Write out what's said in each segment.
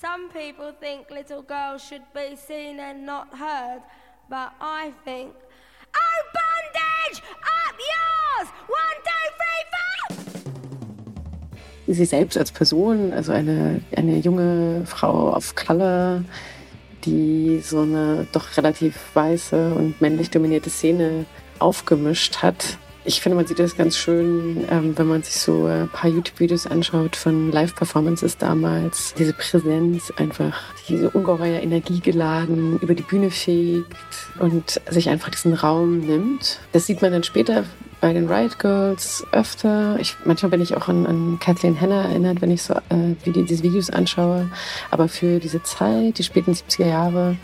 Some people think little girls should be seen and not heard, but I think, oh, bondage! Up yours! One, two, three, four! Sie selbst als Person, also eine, eine junge Frau of Color, die so eine doch relativ weiße und männlich dominierte Szene aufgemischt hat, ich finde, man sieht das ganz schön, ähm, wenn man sich so ein paar YouTube-Videos anschaut von Live-Performances damals. Diese Präsenz einfach, diese ungeheure Energie geladen, über die Bühne fegt und sich einfach diesen Raum nimmt. Das sieht man dann später bei den Riot Girls öfter. Ich, manchmal bin ich auch an, an Kathleen Hanna erinnert, wenn ich so äh, wie die, diese Videos anschaue. Aber für diese Zeit, die späten 70er Jahre,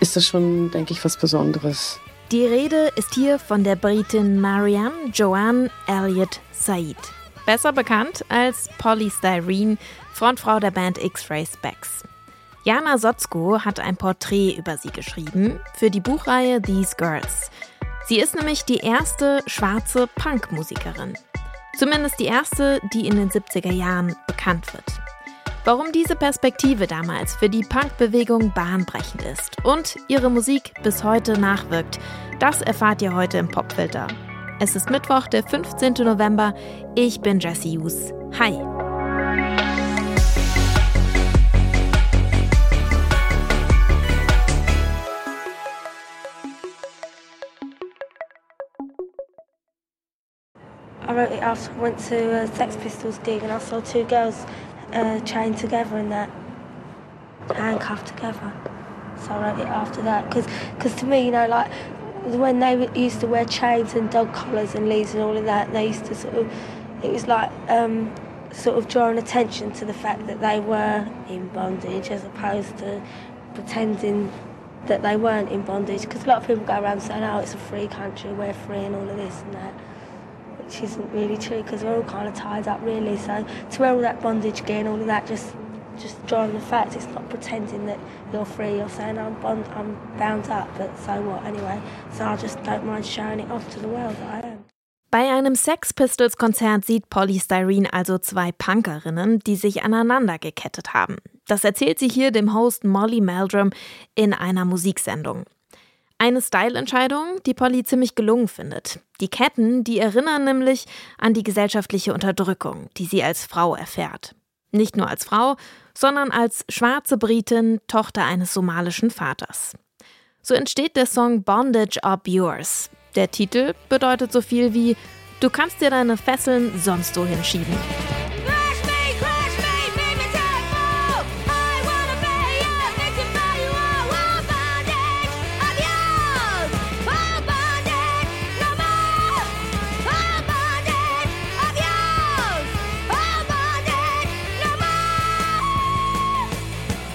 ist das schon, denke ich, was Besonderes. Die Rede ist hier von der Britin Marianne Joanne Elliott Said. Besser bekannt als Polly Styrene, Frontfrau der Band X-Ray Specs. Jana Sotzko hat ein Porträt über sie geschrieben für die Buchreihe These Girls. Sie ist nämlich die erste schwarze Punkmusikerin. Zumindest die erste, die in den 70er Jahren bekannt wird. Warum diese Perspektive damals für die Punkbewegung bahnbrechend ist und ihre Musik bis heute nachwirkt, das erfahrt ihr heute im Popfilter. Es ist Mittwoch, der 15. November. Ich bin Jessie Hughes. Hi! I wrote it after I went to a Sex Pistols gig and I saw two girls uh, chained together and that, handcuffed together. So I wrote it after that because cause to me, you know, like when they used to wear chains and dog collars and leads and all of that, they used to sort of, it was like um, sort of drawing attention to the fact that they were in bondage as opposed to pretending that they weren't in bondage. Because a lot of people go around saying, oh, it's a free country, we're free and all of this and that which isn't really true because we're all kind of tied up really. So to wear all that bondage gear and all of that, just just drawing the facts. It's not pretending that you're free. You're saying I'm bond, I'm bound up, but so what anyway. So I just don't mind showing it off to the world I am. Bei einem Sex Pistols Konzert sieht Polly Styrene also zwei Punkerinnen, die sich aneinander gekettet haben. Das erzählt sie hier dem Host Molly Meldrum in einer Musiksendung. Eine Style-Entscheidung, die Polly ziemlich gelungen findet. Die Ketten, die erinnern nämlich an die gesellschaftliche Unterdrückung, die sie als Frau erfährt. Nicht nur als Frau, sondern als schwarze Britin, Tochter eines somalischen Vaters. So entsteht der Song Bondage Up Yours. Der Titel bedeutet so viel wie Du kannst dir deine Fesseln sonst so hinschieben.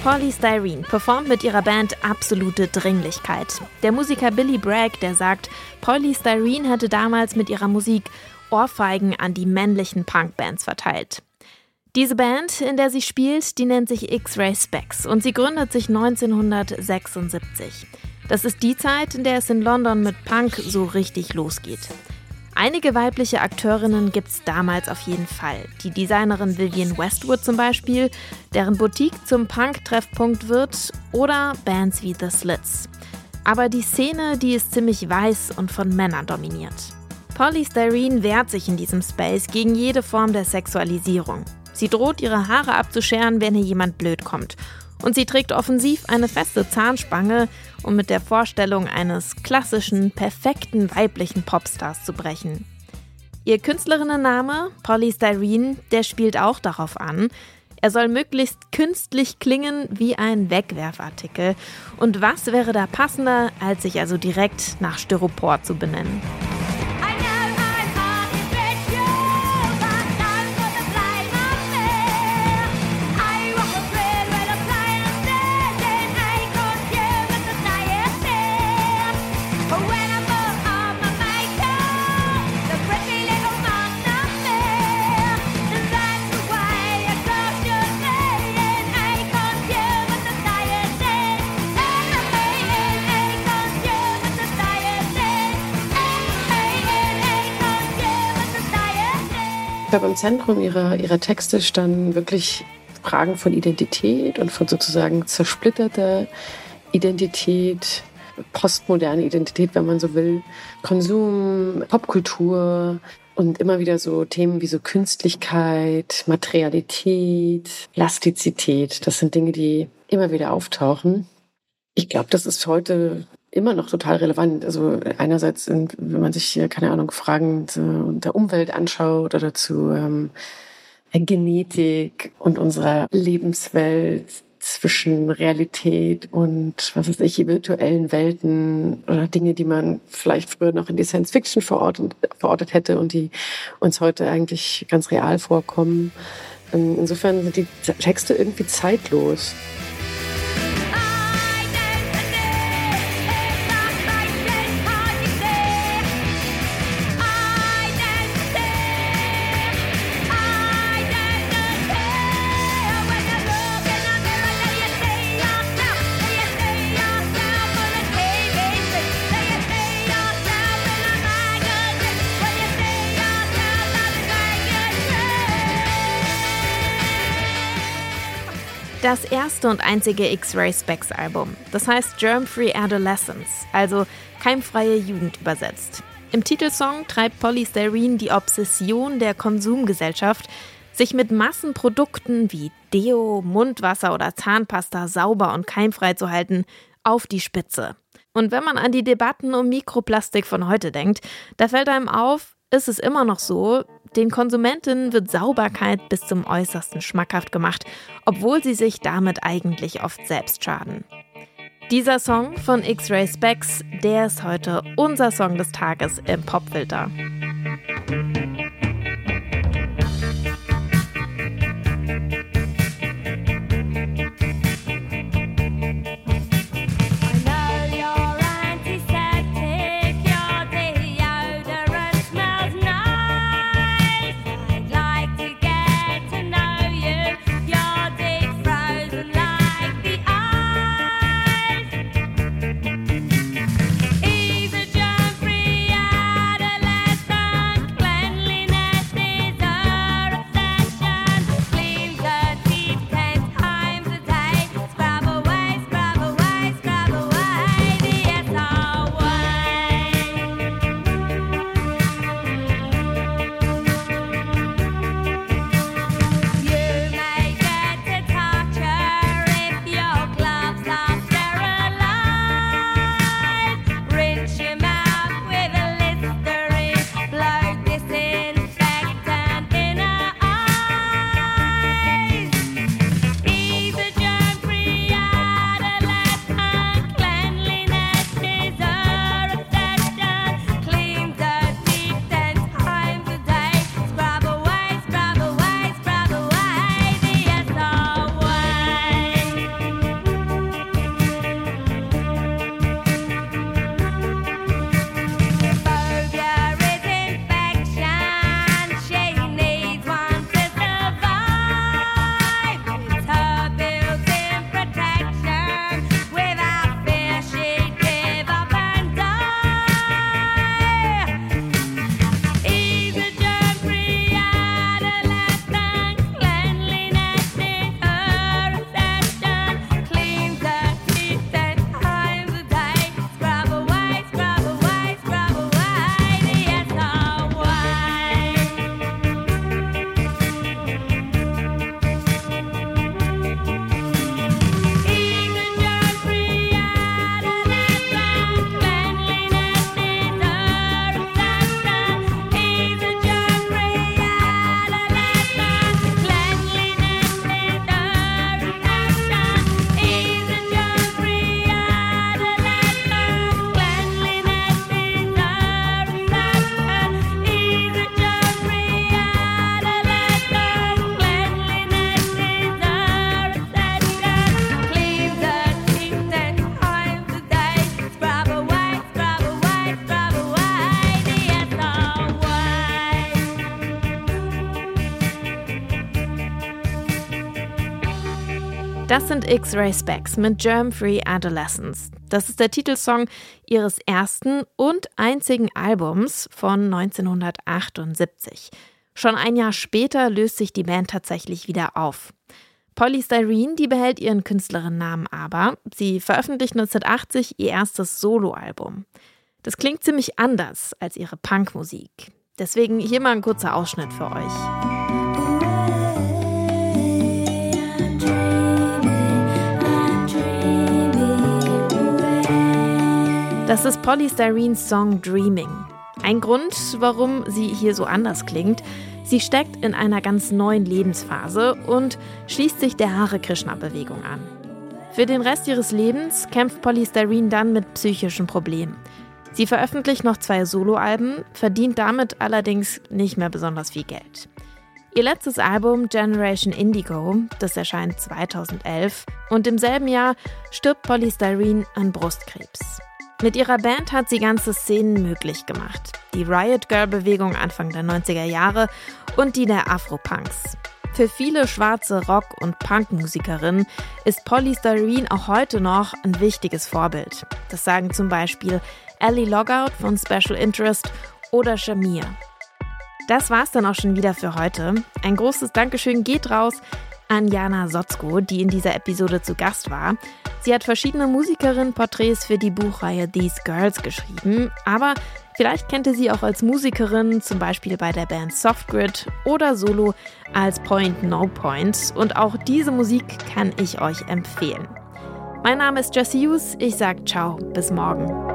Polystyrene performt mit ihrer Band Absolute Dringlichkeit. Der Musiker Billy Bragg, der sagt, Polystyrene hätte damals mit ihrer Musik Ohrfeigen an die männlichen Punkbands verteilt. Diese Band, in der sie spielt, die nennt sich X-Ray Specs und sie gründet sich 1976. Das ist die Zeit, in der es in London mit Punk so richtig losgeht. Einige weibliche Akteurinnen gibt es damals auf jeden Fall. Die Designerin Vivian Westwood zum Beispiel, deren Boutique zum Punk-Treffpunkt wird, oder Bands wie The Slits. Aber die Szene, die ist ziemlich weiß und von Männern dominiert. Polystyrene wehrt sich in diesem Space gegen jede Form der Sexualisierung. Sie droht, ihre Haare abzuscheren, wenn ihr jemand blöd kommt und sie trägt offensiv eine feste Zahnspange, um mit der Vorstellung eines klassischen, perfekten weiblichen Popstars zu brechen. Ihr Künstlerinnenname, Polly Styrene, der spielt auch darauf an. Er soll möglichst künstlich klingen wie ein Wegwerfartikel. Und was wäre da passender, als sich also direkt nach Styropor zu benennen? Glaube, im Zentrum ihrer, ihrer Texte standen wirklich Fragen von Identität und von sozusagen zersplitterter Identität, postmoderne Identität, wenn man so will, Konsum, Popkultur und immer wieder so Themen wie so Künstlichkeit, Materialität, Plastizität. Das sind Dinge, die immer wieder auftauchen. Ich glaube, das ist heute immer noch total relevant. Also einerseits, wenn man sich, keine Ahnung, Fragen der Umwelt anschaut oder zu ähm, Genetik und unserer Lebenswelt zwischen Realität und, was weiß ich, virtuellen Welten oder Dinge, die man vielleicht früher noch in die Science Fiction verortet, verortet hätte und die uns heute eigentlich ganz real vorkommen. Ähm, insofern sind die Texte irgendwie zeitlos. Das erste und einzige X-Ray Specs Album. Das heißt Germ-Free Adolescence, also keimfreie Jugend übersetzt. Im Titelsong treibt Polystyrene die Obsession der Konsumgesellschaft, sich mit Massenprodukten wie Deo, Mundwasser oder Zahnpasta sauber und keimfrei zu halten, auf die Spitze. Und wenn man an die Debatten um Mikroplastik von heute denkt, da fällt einem auf, ist es immer noch so, den Konsumentinnen wird Sauberkeit bis zum äußersten schmackhaft gemacht, obwohl sie sich damit eigentlich oft selbst schaden. Dieser Song von X-Ray Specs, der ist heute unser Song des Tages im Popfilter. Das sind X-Ray Specs mit Germ-Free Adolescence. Das ist der Titelsong ihres ersten und einzigen Albums von 1978. Schon ein Jahr später löst sich die Band tatsächlich wieder auf. Polystyrene, die behält ihren Künstlerinnennamen aber. Sie veröffentlicht 1980 ihr erstes Soloalbum. Das klingt ziemlich anders als ihre Punkmusik. Deswegen hier mal ein kurzer Ausschnitt für euch. Das ist Polystyrenes Song Dreaming. Ein Grund, warum sie hier so anders klingt. Sie steckt in einer ganz neuen Lebensphase und schließt sich der Hare Krishna-Bewegung an. Für den Rest ihres Lebens kämpft Polystyrene dann mit psychischen Problemen. Sie veröffentlicht noch zwei Soloalben, verdient damit allerdings nicht mehr besonders viel Geld. Ihr letztes Album Generation Indigo, das erscheint 2011 und im selben Jahr stirbt Polystyrene an Brustkrebs. Mit ihrer Band hat sie ganze Szenen möglich gemacht. Die Riot Girl-Bewegung Anfang der 90er Jahre und die der Afropunks. Für viele schwarze Rock- und Punkmusikerinnen ist Polystyrene auch heute noch ein wichtiges Vorbild. Das sagen zum Beispiel Ellie Logout von Special Interest oder Shamir. Das war's dann auch schon wieder für heute. Ein großes Dankeschön geht raus an Jana Sotzko, die in dieser Episode zu Gast war. Sie hat verschiedene Musikerinnen-Porträts für die Buchreihe These Girls geschrieben, aber vielleicht kennt ihr sie auch als Musikerin, zum Beispiel bei der Band Softgrid oder solo als Point No Point. Und auch diese Musik kann ich euch empfehlen. Mein Name ist Jessie Hughes, ich sage ciao, bis morgen.